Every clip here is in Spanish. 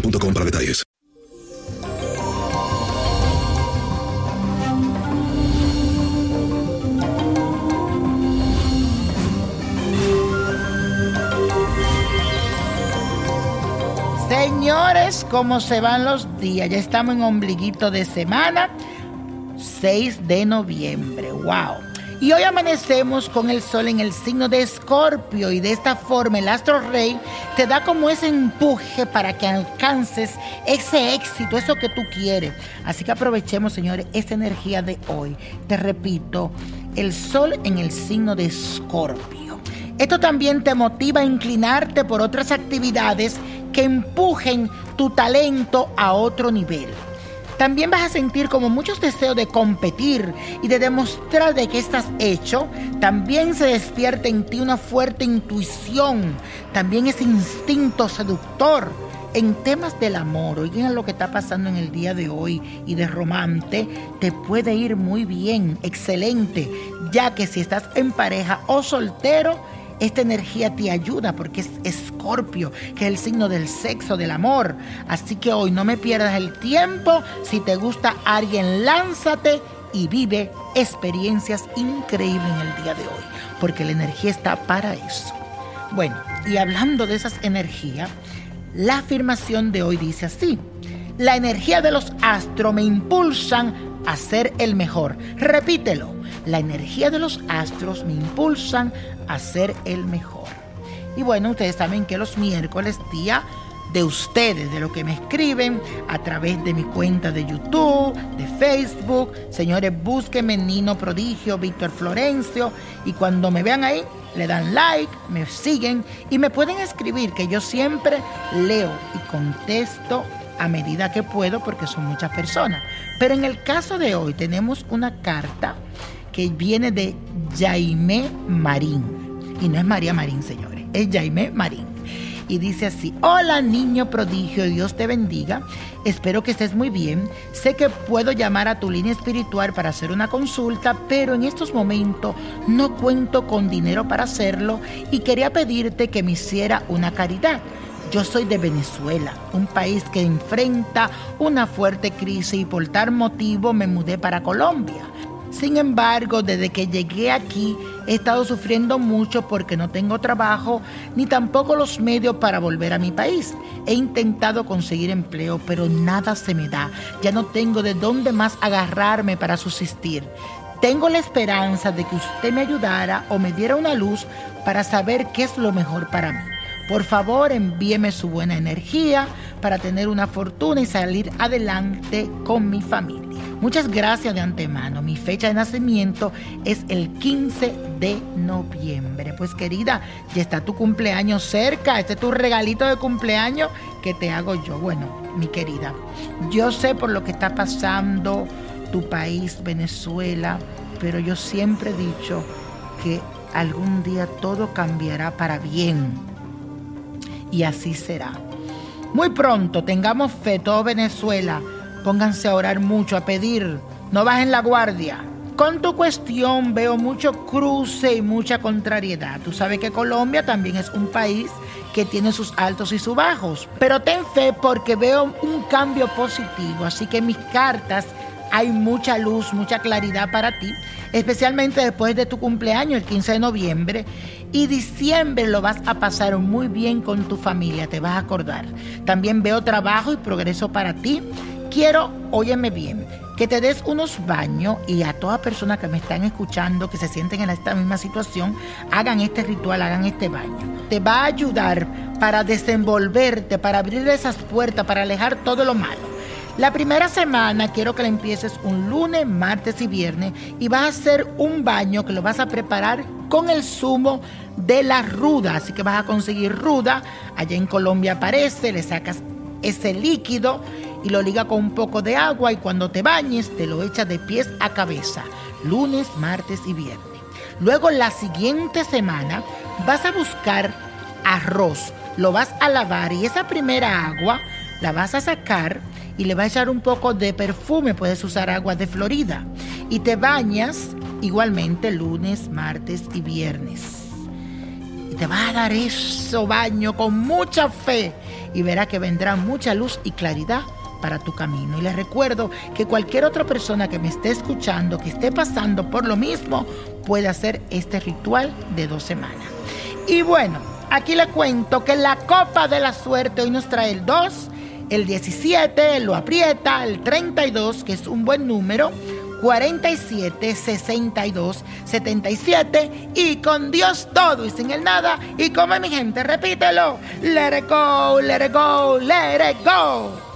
boostmobile.com para detalles. Señores, ¿cómo se van los días? Ya estamos en ombliguito de semana, 6 de noviembre. ¡Wow! Y hoy amanecemos con el sol en el signo de Escorpio y de esta forma el astro rey te da como ese empuje para que alcances ese éxito, eso que tú quieres. Así que aprovechemos, señores, esta energía de hoy. Te repito, el sol en el signo de Escorpio. Esto también te motiva a inclinarte por otras actividades que empujen tu talento a otro nivel. También vas a sentir como muchos deseos de competir y de demostrar de qué estás hecho. También se despierta en ti una fuerte intuición, también ese instinto seductor. En temas del amor, oigan lo que está pasando en el día de hoy y de romance, te puede ir muy bien, excelente, ya que si estás en pareja o soltero, esta energía te ayuda porque es Escorpio, que es el signo del sexo, del amor. Así que hoy no me pierdas el tiempo. Si te gusta alguien, lánzate y vive experiencias increíbles en el día de hoy, porque la energía está para eso. Bueno, y hablando de esas energías, la afirmación de hoy dice así. La energía de los astros me impulsan a ser el mejor. Repítelo. La energía de los astros me impulsan a ser el mejor. Y bueno, ustedes saben que los miércoles, día de ustedes, de lo que me escriben a través de mi cuenta de YouTube, de Facebook. Señores, búsquenme Nino Prodigio, Víctor Florencio. Y cuando me vean ahí, le dan like, me siguen y me pueden escribir, que yo siempre leo y contesto a medida que puedo porque son muchas personas. Pero en el caso de hoy tenemos una carta que viene de Jaime Marín. Y no es María Marín, señores, es Jaime Marín. Y dice así, hola niño prodigio, Dios te bendiga, espero que estés muy bien, sé que puedo llamar a tu línea espiritual para hacer una consulta, pero en estos momentos no cuento con dinero para hacerlo y quería pedirte que me hiciera una caridad. Yo soy de Venezuela, un país que enfrenta una fuerte crisis y por tal motivo me mudé para Colombia. Sin embargo, desde que llegué aquí he estado sufriendo mucho porque no tengo trabajo ni tampoco los medios para volver a mi país. He intentado conseguir empleo, pero nada se me da. Ya no tengo de dónde más agarrarme para subsistir. Tengo la esperanza de que usted me ayudara o me diera una luz para saber qué es lo mejor para mí. Por favor, envíeme su buena energía para tener una fortuna y salir adelante con mi familia. Muchas gracias de antemano. Mi fecha de nacimiento es el 15 de noviembre. Pues querida, ya está tu cumpleaños cerca. Este es tu regalito de cumpleaños que te hago yo. Bueno, mi querida, yo sé por lo que está pasando tu país, Venezuela, pero yo siempre he dicho que algún día todo cambiará para bien. Y así será. Muy pronto, tengamos fe, todo Venezuela Pónganse a orar mucho, a pedir. No bajen la guardia. Con tu cuestión veo mucho cruce y mucha contrariedad. Tú sabes que Colombia también es un país que tiene sus altos y sus bajos. Pero ten fe porque veo un cambio positivo. Así que mis cartas hay mucha luz, mucha claridad para ti, especialmente después de tu cumpleaños, el 15 de noviembre. Y diciembre lo vas a pasar muy bien con tu familia, te vas a acordar. También veo trabajo y progreso para ti quiero, óyeme bien, que te des unos baños y a toda persona que me están escuchando, que se sienten en esta misma situación, hagan este ritual, hagan este baño. Te va a ayudar para desenvolverte, para abrir esas puertas, para alejar todo lo malo. La primera semana quiero que la empieces un lunes, martes y viernes y vas a hacer un baño que lo vas a preparar con el zumo de la ruda. Así que vas a conseguir ruda, allá en Colombia aparece, le sacas ese líquido y lo liga con un poco de agua y cuando te bañes te lo echas de pies a cabeza, lunes, martes y viernes. Luego la siguiente semana vas a buscar arroz, lo vas a lavar y esa primera agua la vas a sacar y le vas a echar un poco de perfume, puedes usar agua de Florida y te bañas igualmente lunes, martes y viernes. Y te va a dar eso baño con mucha fe y verá que vendrá mucha luz y claridad para tu camino. Y les recuerdo que cualquier otra persona que me esté escuchando, que esté pasando por lo mismo, puede hacer este ritual de dos semanas. Y bueno, aquí le cuento que la copa de la suerte hoy nos trae el 2, el 17, lo aprieta, el 32, que es un buen número. 47 62 77 y con Dios todo y sin el nada y como mi gente repítelo let it go let it go let it go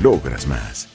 logras más.